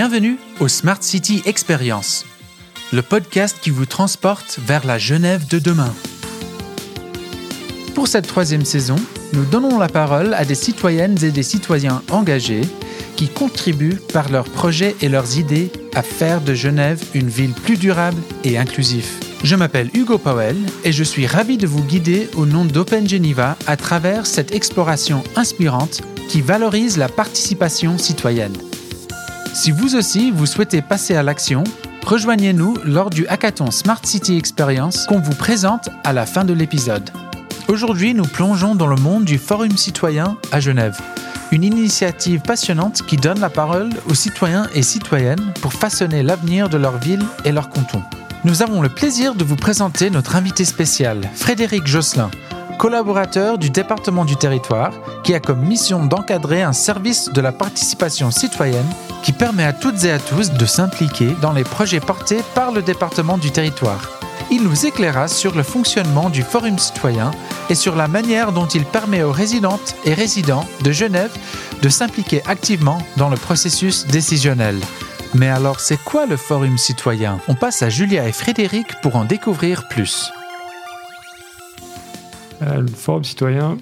Bienvenue au Smart City Experience, le podcast qui vous transporte vers la Genève de demain. Pour cette troisième saison, nous donnons la parole à des citoyennes et des citoyens engagés qui contribuent par leurs projets et leurs idées à faire de Genève une ville plus durable et inclusive. Je m'appelle Hugo Powell et je suis ravi de vous guider au nom d'Open Geneva à travers cette exploration inspirante qui valorise la participation citoyenne. Si vous aussi vous souhaitez passer à l'action, rejoignez-nous lors du hackathon Smart City Experience qu'on vous présente à la fin de l'épisode. Aujourd'hui, nous plongeons dans le monde du Forum citoyen à Genève, une initiative passionnante qui donne la parole aux citoyens et citoyennes pour façonner l'avenir de leur ville et leur canton. Nous avons le plaisir de vous présenter notre invité spécial, Frédéric Josselin, collaborateur du département du territoire, qui a comme mission d'encadrer un service de la participation citoyenne qui permet à toutes et à tous de s'impliquer dans les projets portés par le département du territoire. Il nous éclaira sur le fonctionnement du Forum citoyen et sur la manière dont il permet aux résidentes et résidents de Genève de s'impliquer activement dans le processus décisionnel. Mais alors, c'est quoi le Forum citoyen? On passe à Julia et Frédéric pour en découvrir plus. Euh, le Forum citoyen,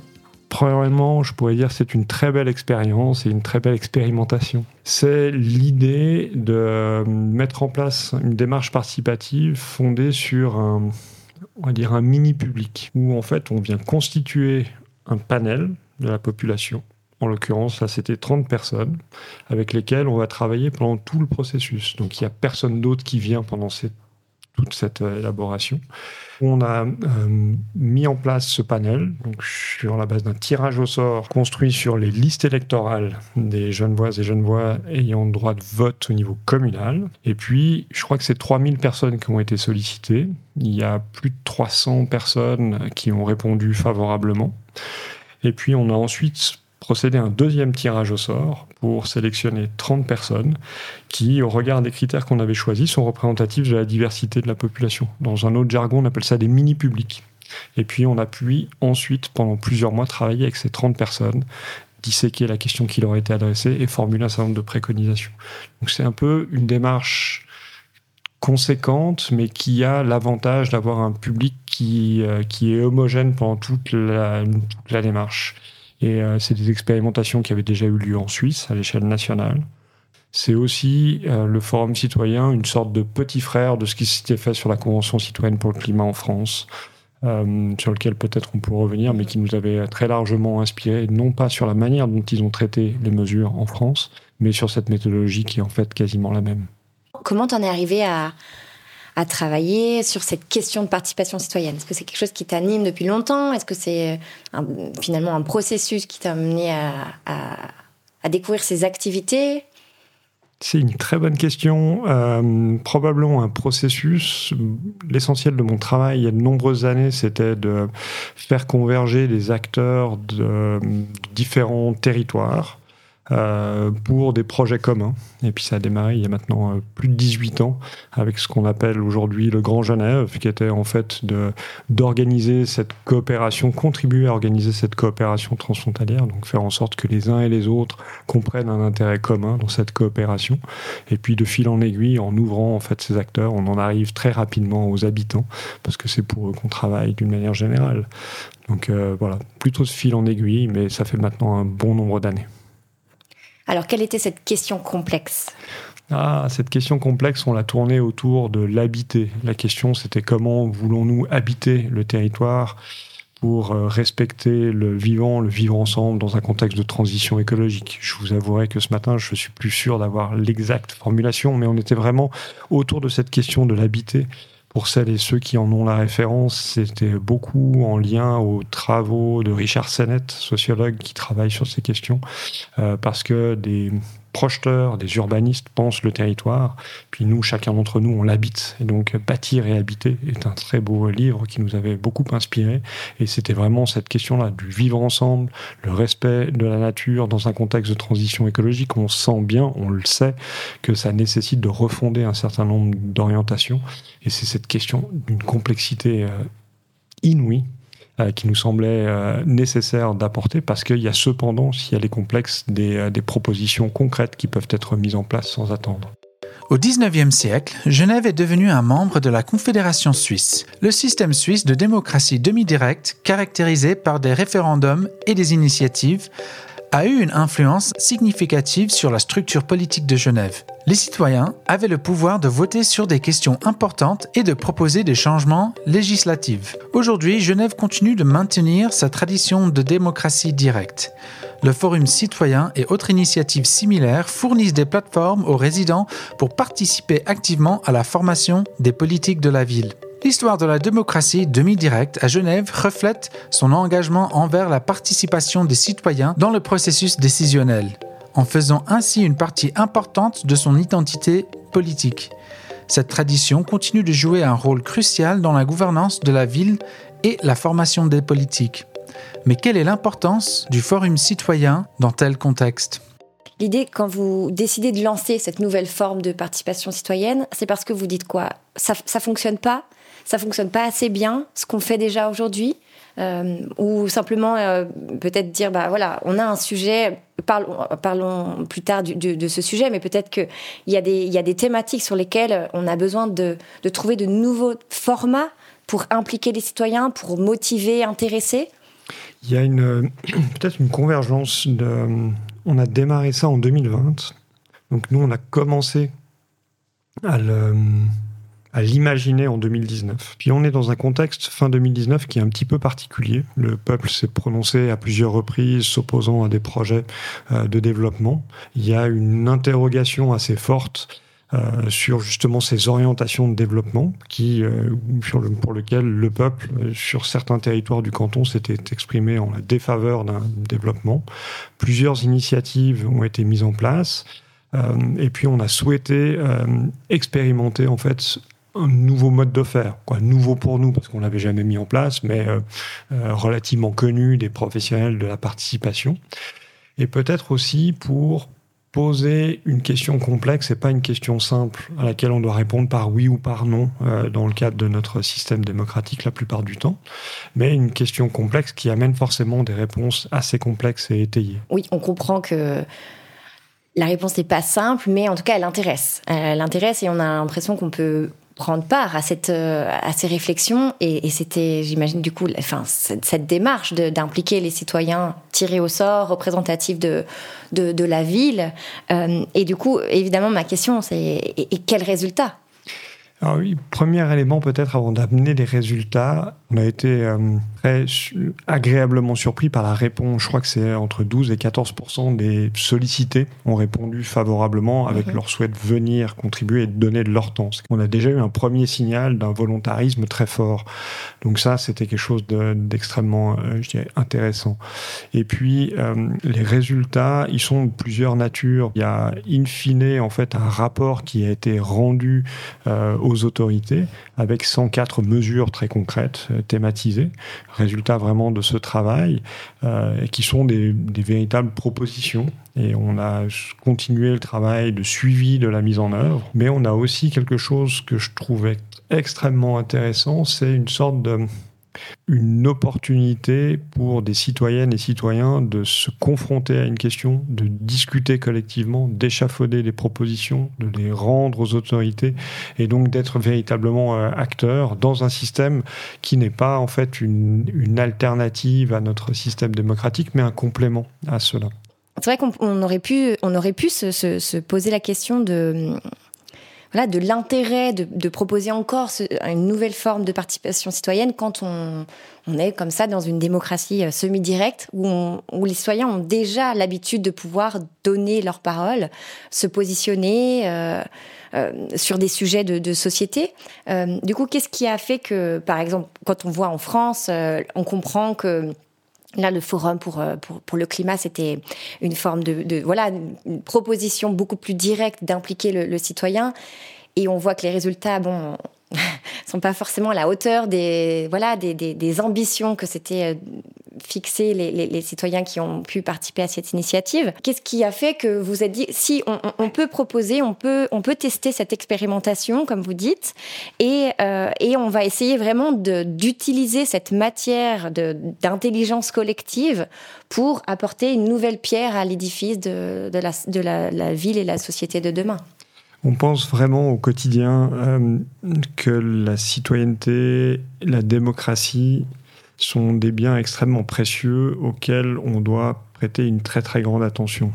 probablement, je pourrais dire c'est une très belle expérience et une très belle expérimentation. C'est l'idée de mettre en place une démarche participative fondée sur un, on va dire un mini public où en fait on vient constituer un panel de la population. En l'occurrence, là, c'était 30 personnes avec lesquelles on va travailler pendant tout le processus. Donc, il n'y a personne d'autre qui vient pendant cette toute cette euh, élaboration. On a euh, mis en place ce panel donc sur la base d'un tirage au sort construit sur les listes électorales des voix et jeunes voix ayant droit de vote au niveau communal. Et puis, je crois que c'est 3000 personnes qui ont été sollicitées. Il y a plus de 300 personnes qui ont répondu favorablement. Et puis, on a ensuite procéder à un deuxième tirage au sort pour sélectionner 30 personnes qui, au regard des critères qu'on avait choisis, sont représentatifs de la diversité de la population. Dans un autre jargon, on appelle ça des mini-publics. Et puis on a pu ensuite, pendant plusieurs mois, travailler avec ces 30 personnes, disséquer la question qui leur a été adressée et formuler un certain nombre de préconisations. Donc c'est un peu une démarche conséquente, mais qui a l'avantage d'avoir un public qui, euh, qui est homogène pendant toute la, toute la démarche. Et euh, c'est des expérimentations qui avaient déjà eu lieu en Suisse à l'échelle nationale. C'est aussi euh, le Forum citoyen, une sorte de petit frère de ce qui s'était fait sur la Convention citoyenne pour le climat en France, euh, sur lequel peut-être on pourrait revenir, mais qui nous avait très largement inspiré, non pas sur la manière dont ils ont traité les mesures en France, mais sur cette méthodologie qui est en fait quasiment la même. Comment t'en es arrivé à, à travailler sur cette question de participation citoyenne Est-ce que c'est quelque chose qui t'anime depuis longtemps? Est-ce que c'est finalement un processus qui t'a amené à, découvrir ces activités? C'est une très bonne question. Euh, probablement un processus. L'essentiel de mon travail il y a de nombreuses années, c'était de faire converger des acteurs de différents territoires euh, pour des projets communs. Et puis ça a démarré il y a maintenant euh, plus de 18 ans avec ce qu'on appelle aujourd'hui le Grand Genève, qui était en fait d'organiser cette coopération, contribuer à organiser cette coopération transfrontalière, donc faire en sorte que les uns et les autres comprennent un intérêt commun dans cette coopération. Et puis de fil en aiguille, en ouvrant en fait ces acteurs, on en arrive très rapidement aux habitants, parce que c'est pour eux qu'on travaille d'une manière générale. Donc euh, voilà, plutôt de fil en aiguille, mais ça fait maintenant un bon nombre d'années. Alors, quelle était cette question complexe? Ah, cette question complexe, on l'a tournée autour de l'habiter. La question, c'était comment voulons-nous habiter le territoire pour euh, respecter le vivant, le vivre ensemble dans un contexte de transition écologique. Je vous avouerai que ce matin, je suis plus sûr d'avoir l'exacte formulation, mais on était vraiment autour de cette question de l'habiter pour celles et ceux qui en ont la référence, c'était beaucoup en lien aux travaux de Richard Sennett, sociologue qui travaille sur ces questions, euh, parce que des projeteurs, des urbanistes pensent le territoire, puis nous, chacun d'entre nous, on l'habite. Et donc, Bâtir et habiter est un très beau livre qui nous avait beaucoup inspiré. Et c'était vraiment cette question-là, du vivre ensemble, le respect de la nature dans un contexte de transition écologique. On sent bien, on le sait, que ça nécessite de refonder un certain nombre d'orientations. Et c'est cette question d'une complexité euh, qui nous semblait nécessaire d'apporter parce qu'il y a cependant, s'il y a les complexes, des, des propositions concrètes qui peuvent être mises en place sans attendre. Au XIXe siècle, Genève est devenue un membre de la Confédération suisse, le système suisse de démocratie demi-directe caractérisé par des référendums et des initiatives a eu une influence significative sur la structure politique de Genève. Les citoyens avaient le pouvoir de voter sur des questions importantes et de proposer des changements législatifs. Aujourd'hui, Genève continue de maintenir sa tradition de démocratie directe. Le Forum citoyen et autres initiatives similaires fournissent des plateformes aux résidents pour participer activement à la formation des politiques de la ville. L'histoire de la démocratie demi-directe à Genève reflète son engagement envers la participation des citoyens dans le processus décisionnel, en faisant ainsi une partie importante de son identité politique. Cette tradition continue de jouer un rôle crucial dans la gouvernance de la ville et la formation des politiques. Mais quelle est l'importance du forum citoyen dans tel contexte? L'idée, quand vous décidez de lancer cette nouvelle forme de participation citoyenne, c'est parce que vous dites quoi? Ça ne fonctionne pas Ça fonctionne pas assez bien, ce qu'on fait déjà aujourd'hui euh, Ou simplement euh, peut-être dire, bah voilà, on a un sujet, parlons, parlons plus tard de ce sujet, mais peut-être qu'il y, a des, y a des thématiques sur lesquelles on a besoin de, de trouver de nouveaux formats pour impliquer les citoyens, pour motiver, intéresser il y a une peut-être une convergence. On a démarré ça en 2020. Donc nous, on a commencé à l'imaginer en 2019. Puis on est dans un contexte fin 2019 qui est un petit peu particulier. Le peuple s'est prononcé à plusieurs reprises s'opposant à des projets euh, de développement. Il y a une interrogation assez forte euh, sur justement ces orientations de développement qui, euh, pour lequel le peuple, sur certains territoires du canton, s'était exprimé en la défaveur d'un développement. Plusieurs initiatives ont été mises en place. et puis on a souhaité expérimenter en fait un nouveau mode de faire, nouveau pour nous parce qu'on l'avait jamais mis en place, mais relativement connu des professionnels de la participation, et peut-être aussi pour poser une question complexe et pas une question simple à laquelle on doit répondre par oui ou par non euh, dans le cadre de notre système démocratique la plupart du temps, mais une question complexe qui amène forcément des réponses assez complexes et étayées. Oui, on comprend que la réponse n'est pas simple, mais en tout cas elle intéresse. Elle intéresse et on a l'impression qu'on peut prendre part à cette euh, à ces réflexions. Et, c'était j'imagine du coup enfin cette, démarche d'impliquer les citoyens tirés au sort représentatifs de de, de la ville. Euh, et du coup évidemment ma question c'est et, et quel résultat? Alors oui, premier élément peut-être avant d'amener des résultats, on a été euh, très agréablement surpris par la réponse. Je crois que c'est entre 12 et 14% des sollicités ont répondu favorablement avec mhm. leur souhait de venir contribuer et de donner de leur temps. On a déjà eu un premier signal d'un volontarisme très fort. Donc ça, c'était quelque chose d'extrêmement, euh, je dirais, intéressant. Et puis euh, les résultats, ils sont de plusieurs natures. Il y a in fine en fait un rapport qui a été rendu aux autorités avec 104 mesures très concrètes, euh, thématisées, résultat vraiment de ce travail, euh, qui sont des, véritables propositions. Et on a continué le travail de suivi de la mise en œuvre, mais on a aussi quelque chose que je trouvais extrêmement intéressant, c'est une sorte de une opportunité pour des citoyennes et citoyens de se confronter à une question, de discuter collectivement, d'échafauder des propositions, de les rendre aux autorités et donc d'être véritablement euh, acteurs dans un système qui n'est pas en fait une, alternative à notre système démocratique, mais un complément à cela. C'est vrai qu'on aurait pu, on aurait pu se poser la question de de l'intérêt de, proposer encore une nouvelle forme de participation citoyenne quand on, est comme ça dans une démocratie euh, semi-directe où, les citoyens ont déjà l'habitude de pouvoir donner leur parole, se positionner euh, euh, sur des sujets de, société. du coup, qu'est-ce qui a fait que, par exemple, quand on voit en France, on comprend que Là, le forum pour, euh, pour, pour le climat, c'était une forme de, de, voilà, une proposition beaucoup plus directe d'impliquer le, le, citoyen. Et on voit que les résultats, bon, sont pas forcément à la hauteur des, voilà, des, des, ambitions que c'était euh, fixé les, citoyens qui ont pu participer à cette initiative. Qu'est-ce qui a fait que vous êtes dit, si on, peut proposer, on peut, on peut tester cette expérimentation, comme vous dites, et, euh, et on va essayer vraiment d'utiliser cette matière d'intelligence collective pour apporter une nouvelle pierre à l'édifice de, de, la, de la, ville et la société de demain? On pense vraiment au quotidien euh, que la citoyenneté, la démocratie sont des biens extrêmement précieux auxquels on doit prêter une très très grande attention.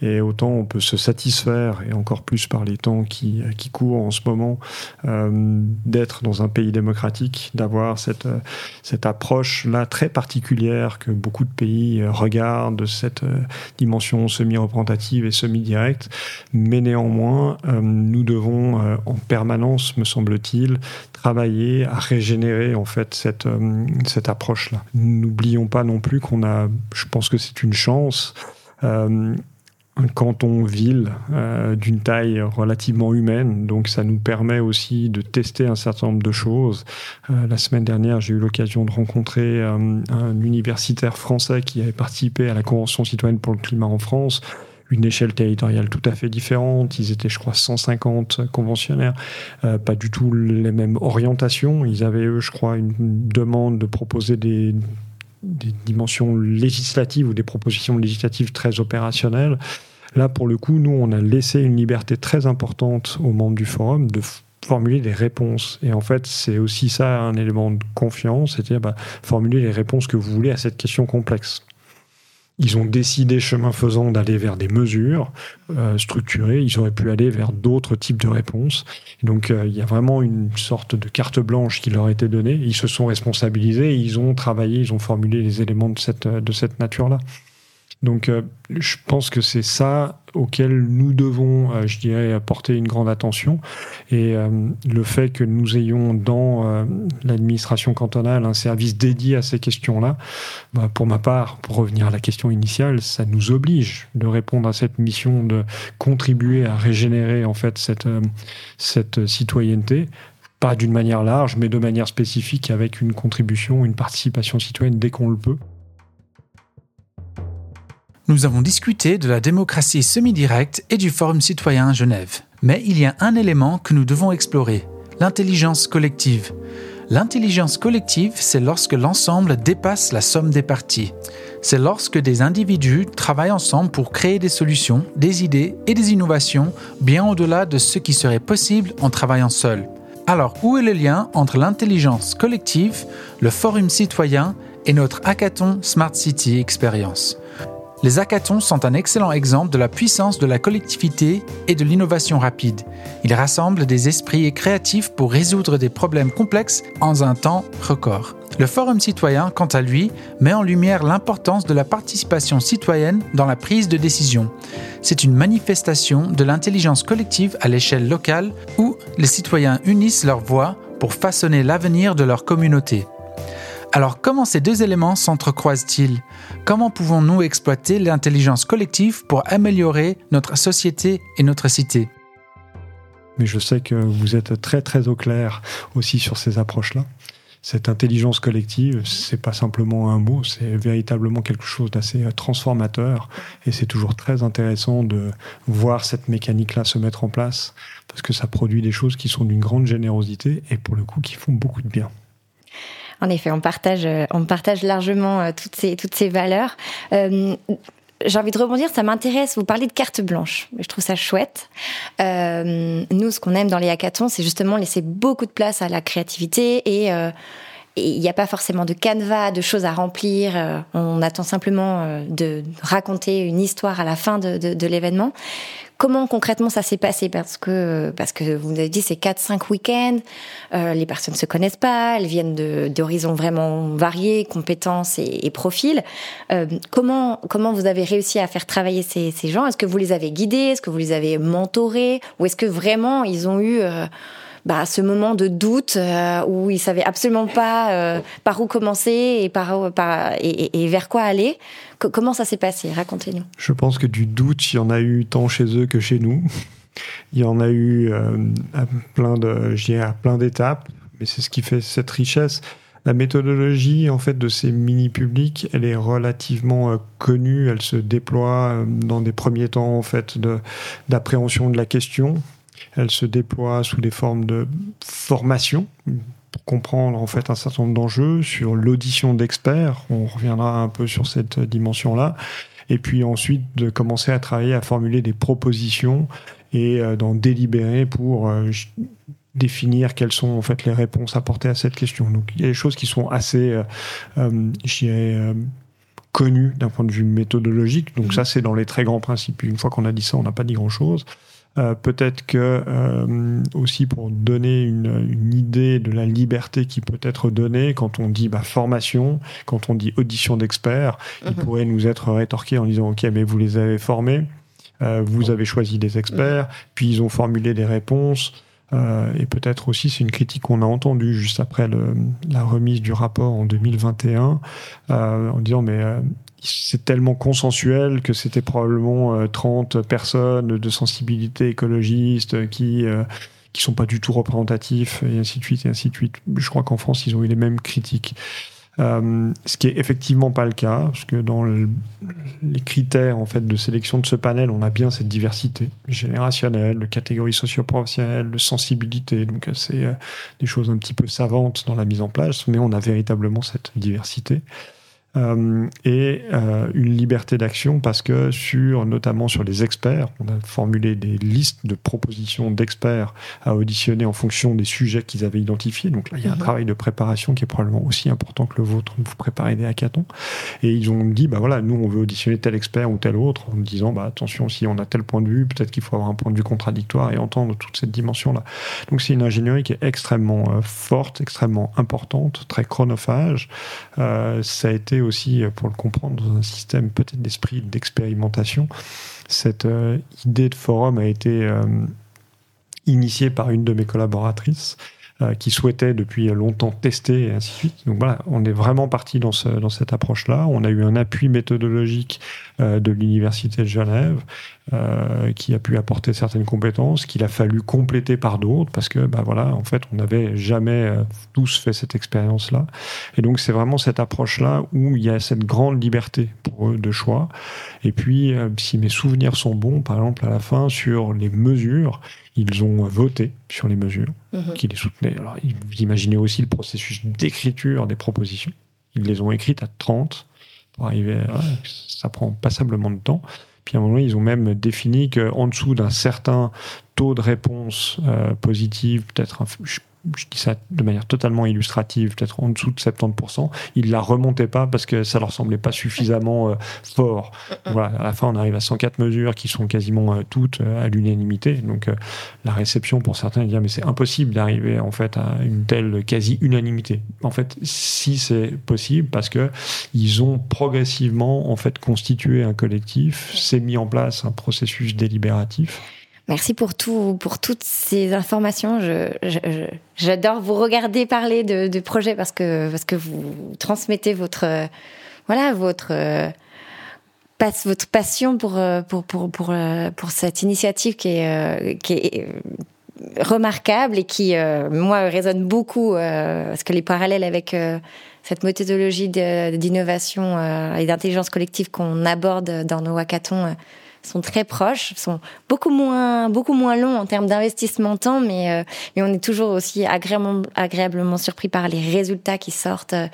Et autant on peut se satisfaire, et encore plus par les temps qui, qui courent en ce moment, euh, d'être dans un pays démocratique, d'avoir cette, cette approche-là très particulière que beaucoup de pays regardent, de cette euh, dimension semi-représentative et semi-directe. Mais néanmoins, euh, nous devons en permanence, me semble-t-il, travailler à régénérer en fait cette, cette approche-là. N'oublions pas non plus qu'on a, je pense que c'est une chance, un canton-ville euh, d'une taille relativement humaine. Donc ça nous permet aussi de tester un certain nombre de choses. Euh, la semaine dernière, j'ai eu l'occasion de rencontrer euh, un universitaire français qui avait participé à la Convention citoyenne pour le climat en France une échelle territoriale tout à fait différente. Ils étaient, je crois, 150 conventionnaires, pas du tout les mêmes orientations. Ils avaient, eux, je crois, une demande de proposer des, des dimensions législatives ou des propositions législatives très opérationnelles. Là, pour le coup, nous, on a laissé une liberté très importante aux membres du forum de formuler des réponses. Et en fait, c'est aussi ça un élément de confiance, c'est-à-dire bah, formuler les réponses que vous voulez à cette question complexe. Ils ont décidé, chemin faisant, d'aller vers des mesures euh, structurées. Ils auraient pu aller vers d'autres types de réponses. donc, euh, il y a vraiment une sorte de carte blanche qui leur a été donnée. Ils se sont responsabilisés, ils ont travaillé, ils ont formulé les éléments de cette, de cette nature-là. Donc, euh, je pense que c'est ça auquel nous devons, euh, je dirais, apporter une grande attention. Et euh, le fait que nous ayons dans l'administration cantonale un service dédié à ces questions-là, bah, pour ma part, pour revenir à la question initiale, ça nous oblige de répondre à cette mission de contribuer à régénérer en fait cette citoyenneté pas d'une manière large, mais de manière spécifique avec une contribution, une participation citoyenne dès qu'on le peut. Nous avons discuté de la démocratie semi-directe et du Forum citoyen à Genève. Mais il y a un élément que nous devons explorer, l'intelligence collective. L'intelligence collective, c'est lorsque l'ensemble dépasse la somme des parties. C'est lorsque des individus travaillent ensemble pour créer des solutions, des idées et des innovations bien au-delà de ce qui serait possible en travaillant seul. Alors, où est le lien entre l'intelligence collective, le forum citoyen et notre hackathon Smart City Experience? Les hackathons sont un excellent exemple de la puissance de la collectivité et de l'innovation rapide. Ils rassemblent des esprits créatifs pour résoudre des problèmes complexes en un temps record. Le Forum citoyen, quant à lui, met en lumière l'importance de la participation citoyenne dans la prise de décision. C'est une manifestation de l'intelligence collective à l'échelle locale où les citoyens unissent leurs voix pour façonner l'avenir de leur communauté. Alors comment ces deux éléments s'entrecroisent-ils? Comment pouvons-nous exploiter l'intelligence collective pour améliorer notre société et notre cité? Mais je sais que vous êtes très très au clair aussi sur ces approches-là. Cette intelligence collective, c'est pas simplement un mot, c'est véritablement quelque chose d'assez transformateur. Et c'est toujours très intéressant de voir cette mécanique-là se mettre en place, parce que ça produit des choses qui sont d'une grande générosité et pour le coup qui font beaucoup de bien. En effet, on partage, euh, on partage largement euh, toutes ces, toutes ces valeurs. Euh, j'ai envie de rebondir, ça m'intéresse. Vous parlez de carte blanche, je trouve ça chouette. nous, ce qu'on aime dans les hackathons, c'est justement laisser beaucoup de place à la créativité et il n'y a pas forcément de canevas, de choses à remplir. On attend simplement de raconter une histoire à la fin de, de, de l'événement. Comment concrètement ça s'est passé Parce que parce que vous avez dit c'est 4-5 week-ends, euh, les personnes ne se connaissent pas, elles viennent d'horizons vraiment variés, compétences et, profils. Euh, comment comment vous avez réussi à faire travailler ces, ces gens? Est-ce que vous les avez guidés? Est-ce que vous les avez mentorés? Ou est-ce que vraiment ils ont eu euh, bah, ce moment de doute euh, où ils savaient absolument pas euh, par où commencer et par, et, vers quoi aller. comment ça s'est passé? Racontez-nous. Je pense que du doute, il y en a eu tant chez eux que chez nous. Il y en a eu euh, à plein de, à plein d'étapes, mais c'est ce qui fait cette richesse. La méthodologie en fait de ces mini publics, elle est relativement connue. Elle se déploie dans des premiers temps en fait d'appréhension de, la question. Elle se déploie sous des formes de formation pour comprendre en fait un certain nombre d'enjeux sur l'audition d'experts. On reviendra un peu sur cette dimension-là. Et puis ensuite de commencer à travailler à formuler des propositions et euh, d'en délibérer pour définir quelles sont en fait les réponses apportées à cette question. Donc il y a des choses qui sont assez, euh, euh, je dirais, euh, connues d'un point de vue méthodologique. Donc ça c'est dans les très grands principes. Une fois qu'on a dit ça, on n'a pas dit grand chose. peut-être que aussi pour donner une, idée de la liberté qui peut être donnée quand on dit bah, formation, quand on dit audition d'experts, il mhm. pourrait nous être rétorqué en disant ok mais vous les avez formés, vous avez choisi des experts, mhm. puis ils ont formulé des réponses. Euh, et peut-être aussi, c'est une critique qu'on a entendue juste après le, la remise du rapport en 2021, euh, en disant mais euh, c'est tellement consensuel que c'était probablement 30 euh, personnes de sensibilité écologiste qui qui sont pas du tout représentatifs et ainsi de suite et ainsi de suite. Je crois qu'en France, ils ont eu les mêmes critiques. Euh, ce qui est effectivement pas le cas, parce que dans les critères en fait de sélection de ce panel, on a bien cette diversité générationnelle, de catégories socio-professionnelles, de sensibilité. Donc c'est euh, des choses un petit peu savantes dans la mise en place, mais on a véritablement cette diversité. Euh, et euh, une liberté d'action parce que sur notamment sur les experts, on a formulé des listes de propositions d'experts à auditionner en fonction des sujets qu'ils avaient identifiés. Donc là, il y a un mhm. travail de préparation qui est probablement aussi important que le vôtre. Vous préparez des hackathons et ils ont dit bah voilà, nous on veut auditionner tel expert ou tel autre en disant bah attention si on a tel point de vue, peut-être qu'il faut avoir un point de vue contradictoire et entendre toute cette dimension là. Donc c'est une ingénierie qui est extrêmement euh, forte, extrêmement importante, très chronophage. ça a été aussi, euh, pour le comprendre, dans un système peut-être d'esprit d'expérimentation. Cette euh, idée de forum a été euh, initiée par une de mes collaboratrices qui souhaitait depuis longtemps tester et ainsi de suite. Donc voilà, on est vraiment parti dans, ce, dans cette approche-là. On a eu un appui méthodologique de l'Université de Genève euh, qui a pu apporter certaines compétences, qu'il a fallu compléter par d'autres, parce que, bah voilà, en fait, on n'avait jamais euh, tous fait cette expérience-là. Et donc, c'est vraiment cette approche-là où il y a cette grande liberté pour eux de choix. Et puis, euh, si mes souvenirs sont bons, par exemple, à la fin, sur les mesures, ils ont voté sur les mesures, mhm. qui les soutenaient. Alors, vous imaginez aussi le processus d'écriture des propositions. Ils les ont écrites à 30 pour arriver à... Ça prend passablement de temps. Puis à un moment, ils ont même défini qu'en dessous d'un certain taux de réponse euh, positive, peut-être je dis ça de manière totalement illustrative, peut-être en dessous de 70%, ils la remontaient pas parce que ça leur semblait pas suffisamment euh, fort. Voilà, à la fin, on arrive à 104 mesures qui sont quasiment euh, toutes euh, à l'unanimité. Donc, la réception pour certains, ils disent mais c'est impossible d'arriver en fait à une telle quasi-unanimité. En fait, si c'est possible, parce que ils ont progressivement en fait constitué un collectif, c'est mis en place un processus délibératif Merci pour tout, pour toutes ces informations. j'adore vous regarder parler de, de projets parce que parce que vous transmettez votre voilà votre votre passion pour pour pour pour, pour cette initiative qui est qui est remarquable et qui moi résonne beaucoup parce que les parallèles avec cette méthodologie d'innovation et d'intelligence collective qu'on aborde dans nos hackathons sont très proches, sont beaucoup moins, beaucoup moins longs en termes d'investissement temps, mais, euh, mais on est toujours aussi agréablement, agréablement surpris par les résultats qui sortent euh,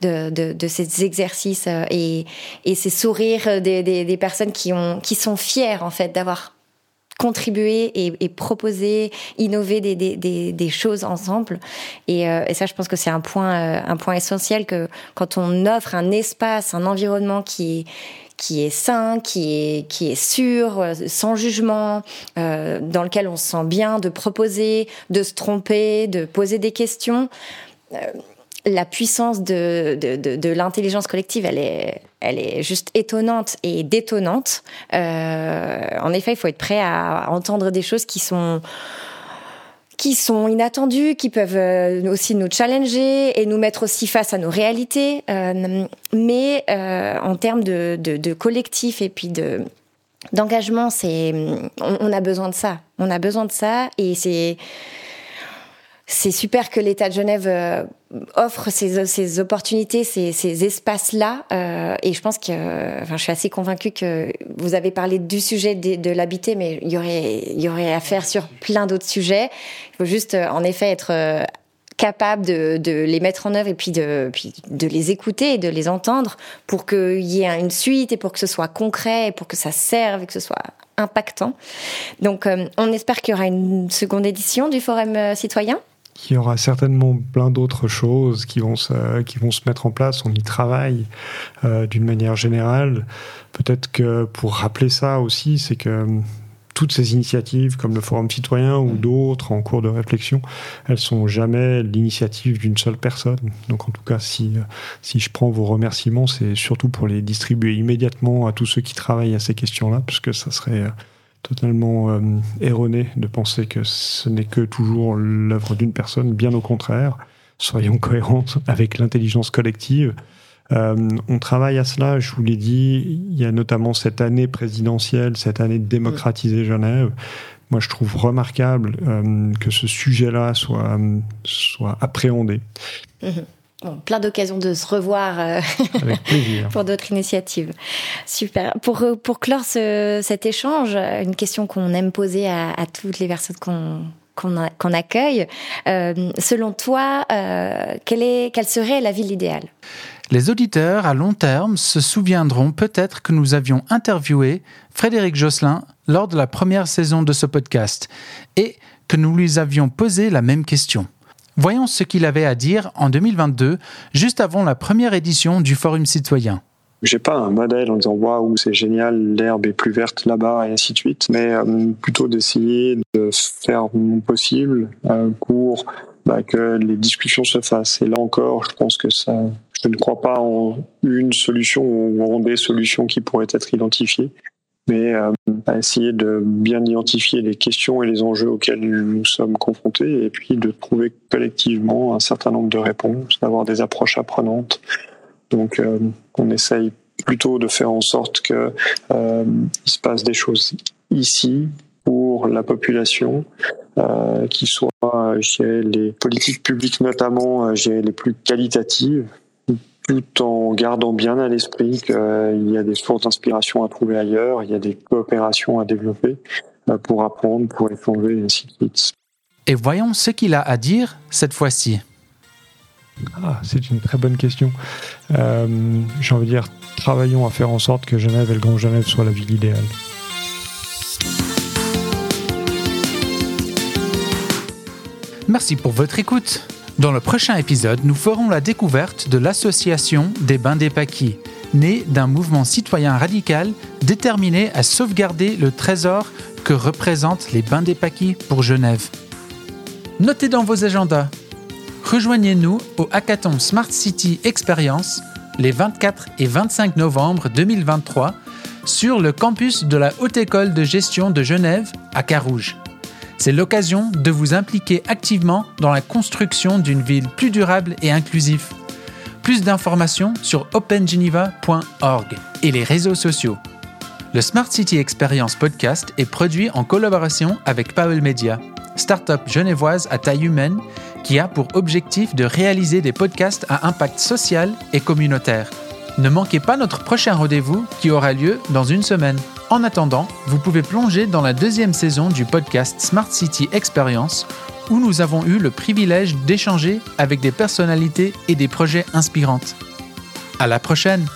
de, de, de ces exercices euh, et, et ces sourires des, des, des, personnes qui, ont, qui sont fières en fait d'avoir contribué et, et proposé, innover des, des, des, choses ensemble. Et, et, ça, je pense que c'est un point, un point essentiel que quand on offre un espace, un environnement qui est qui est sain, qui est, qui est sûr, euh, sans jugement, euh, dans lequel on se sent bien de proposer, de se tromper, de poser des questions. La puissance de, de, l'intelligence collective, elle est, elle est juste étonnante et détonnante. Euh, en effet, il faut être prêt à entendre des choses qui sont qui sont inattendus, qui peuvent euh, aussi nous challenger et nous mettre aussi face à nos réalités. Euh, mais en termes de, de, collectif et puis de d'engagement, c'est on, a besoin de ça. On a besoin de ça et c'est c'est super que l'État de Genève euh, offre ces, opportunités, ces, ces espaces-là. Euh, et je pense que, enfin, je suis assez convaincue que vous avez parlé du sujet de, de l'habiter, mais il y aurait, à faire sur plein d'autres sujets. Il faut juste, euh, en effet, être capable de, les mettre en œuvre et puis de, puis de les écouter et de les entendre pour qu'il y ait une suite et pour que ce soit concret et pour que ça serve et que ce soit impactant. Donc, on espère qu'il y aura une seconde édition du Forum citoyen. Il y aura certainement plein d'autres choses qui vont, se, qui vont se mettre en place. On y travaille euh, d'une manière générale. Peut-être que pour rappeler ça aussi, c'est que euh, toutes ces initiatives, comme le Forum citoyen ou d'autres en cours de réflexion, elles sont jamais l'initiative d'une seule personne. Donc en tout cas, si, euh, si je prends vos remerciements, c'est surtout pour les distribuer immédiatement à tous ceux qui travaillent à ces questions-là, puisque ça serait totalement euh, erroné de penser que ce n'est que toujours l'œuvre d'une personne, bien au contraire. Soyons cohérents avec l'intelligence collective. Euh, on travaille à cela, je vous l'ai dit, il y a notamment cette année présidentielle, cette année de démocratiser Genève. Moi, je trouve remarquable euh, que ce sujet-là soit, soit appréhendé. Mmh plein d'occasions de se revoir euh, pour d'autres initiatives. Super. Pour, euh, pour clore ce, cet échange, une question qu'on aime poser à, à, toutes les personnes qu'on qu'on accueille. Euh, selon toi, euh, quelle, est, quelle serait la ville idéale? Les auditeurs à long terme se souviendront peut-être que nous avions interviewé Frédéric Josselin lors de la première saison de ce podcast et que nous lui avions posé la même question. Voyons ce qu'il avait à dire en 2022, juste avant la première édition du Forum citoyen. J'ai pas un modèle en disant waouh c'est génial l'herbe est plus verte là-bas et ainsi de suite, mais euh, plutôt d'essayer de faire mon possible euh, pour bah, que les discussions se fassent. Et là encore, je pense que ça, je ne crois pas en une solution ou en des solutions qui pourraient être identifiées mais euh, à essayer de bien identifier les questions et les enjeux auxquels nous sommes confrontés, et puis de trouver collectivement un certain nombre de réponses, d'avoir des approches apprenantes. Donc, euh, on essaye plutôt de faire en sorte que euh, il se passe des choses ici pour la population, euh, qui soient, dirais, les politiques publiques notamment, dirais, les plus qualitatives, tout en gardant bien à l'esprit qu'il y a des sources d'inspiration à trouver ailleurs, il y a des coopérations à développer euh, pour apprendre, pour échanger, et ainsi de suite. Et voyons ce qu'il a à dire cette fois-ci. Ah, c'est une très bonne question. Euh, J'ai envie de dire, travaillons à faire en sorte que Genève et le Grand Genève soient la ville idéale. Merci pour votre écoute. Dans le prochain épisode, nous ferons la découverte de l'association des Bains des Paquis, née d'un mouvement citoyen radical déterminé à sauvegarder le trésor que représentent les Bains des Paquis pour Genève. Notez dans vos agendas. Rejoignez-nous au hackathon Smart City Experience les 24 et 25 novembre 2023 sur le campus de la Haute École de gestion de Genève à Carouge. C'est l'occasion de vous impliquer activement dans la construction d'une ville plus durable et inclusive. Plus d'informations sur opengeneva.org et les réseaux sociaux. Le Smart City Experience podcast est produit en collaboration avec Powell Media, start-up genevoise à taille humaine qui a pour objectif de réaliser des podcasts à impact social et communautaire. Ne manquez pas notre prochain rendez-vous qui aura lieu dans une semaine. En attendant, vous pouvez plonger dans la deuxième saison du podcast Smart City Experience où nous avons eu le privilège d'échanger avec des personnalités et des projets inspirantes. À la prochaine!